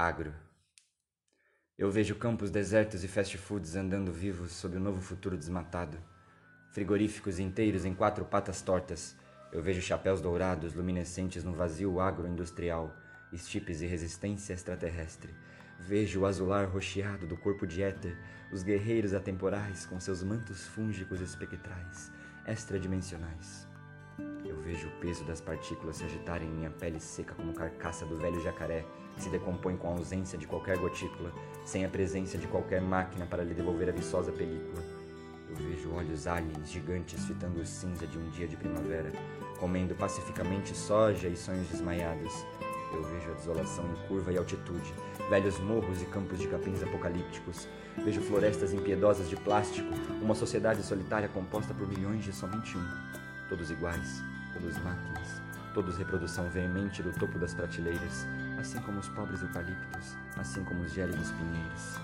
Agro. Eu vejo campos desertos e fast foods andando vivos sob o novo futuro desmatado. Frigoríficos inteiros em quatro patas tortas. Eu vejo chapéus dourados luminescentes no vazio agroindustrial, estipes e resistência extraterrestre. Vejo o azular rocheado do corpo de éter, os guerreiros atemporais com seus mantos fúngicos espectrais, extradimensionais. Eu vejo o peso das partículas se agitarem em minha pele seca como carcaça do velho jacaré, que se decompõe com a ausência de qualquer gotícula, sem a presença de qualquer máquina para lhe devolver a viçosa película. Eu vejo olhos aliens gigantes fitando o cinza de um dia de primavera, comendo pacificamente soja e sonhos desmaiados. Eu vejo a desolação em curva e altitude, velhos morros e campos de capins apocalípticos. Vejo florestas impiedosas de plástico, uma sociedade solitária composta por milhões de somente um. Todos iguais, todos máquinas, todos reprodução veemente do topo das prateleiras, assim como os pobres eucaliptos, assim como os gélidos pinheiros.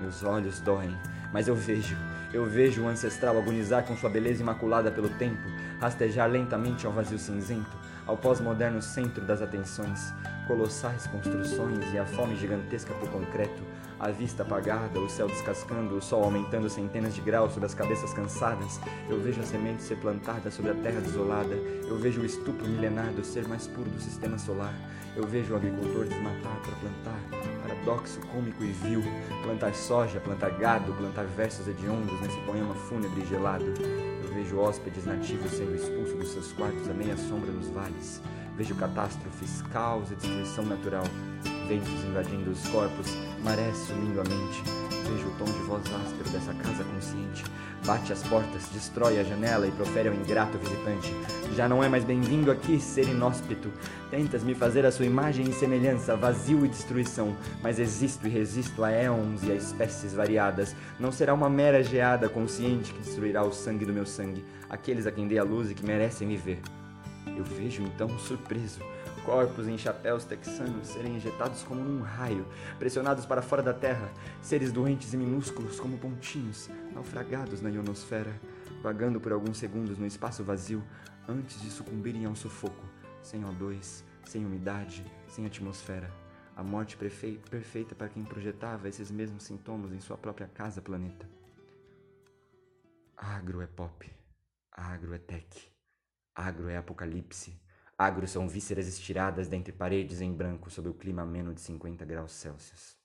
Meus olhos doem, mas eu vejo, eu vejo o ancestral agonizar com sua beleza imaculada pelo tempo, rastejar lentamente ao vazio cinzento, ao pós-moderno centro das atenções, colossais construções e a fome gigantesca por concreto, a vista apagada, o céu descascando, o sol aumentando centenas de graus sobre as cabeças cansadas. Eu vejo a semente ser plantada sobre a terra desolada. Eu vejo o estupro milenar do ser mais puro do sistema solar. Eu vejo o agricultor desmatar para plantar, paradoxo cômico e vil, plantar soja, plantar gado, plantar versos hediondos nesse poema fúnebre e gelado. Eu vejo hóspedes nativos sendo expulsos dos seus quartos à meia sombra nos vales. Vejo catástrofes, caos e destruição natural ventos invadindo os corpos, marés sumindo a mente. Vejo o tom de voz áspero dessa casa consciente. Bate as portas, destrói a janela e profere ao ingrato visitante. Já não é mais bem-vindo aqui, ser inóspito. Tentas me fazer a sua imagem e semelhança, vazio e destruição. Mas existo e resisto a éons e a espécies variadas. Não será uma mera geada consciente que destruirá o sangue do meu sangue, aqueles a quem dei a luz e que merecem me ver. Eu vejo então, surpreso, corpos em chapéus texanos serem injetados como num raio, pressionados para fora da terra, seres doentes e minúsculos como pontinhos, naufragados na ionosfera, vagando por alguns segundos no espaço vazio antes de sucumbirem ao sufoco, sem O2, sem umidade, sem atmosfera. A morte perfeita para quem projetava esses mesmos sintomas em sua própria casa planeta. Agro é pop, agro é tech, agro é apocalipse. Agro são vísceras estiradas dentre paredes em branco sob o clima ameno de 50 graus Celsius.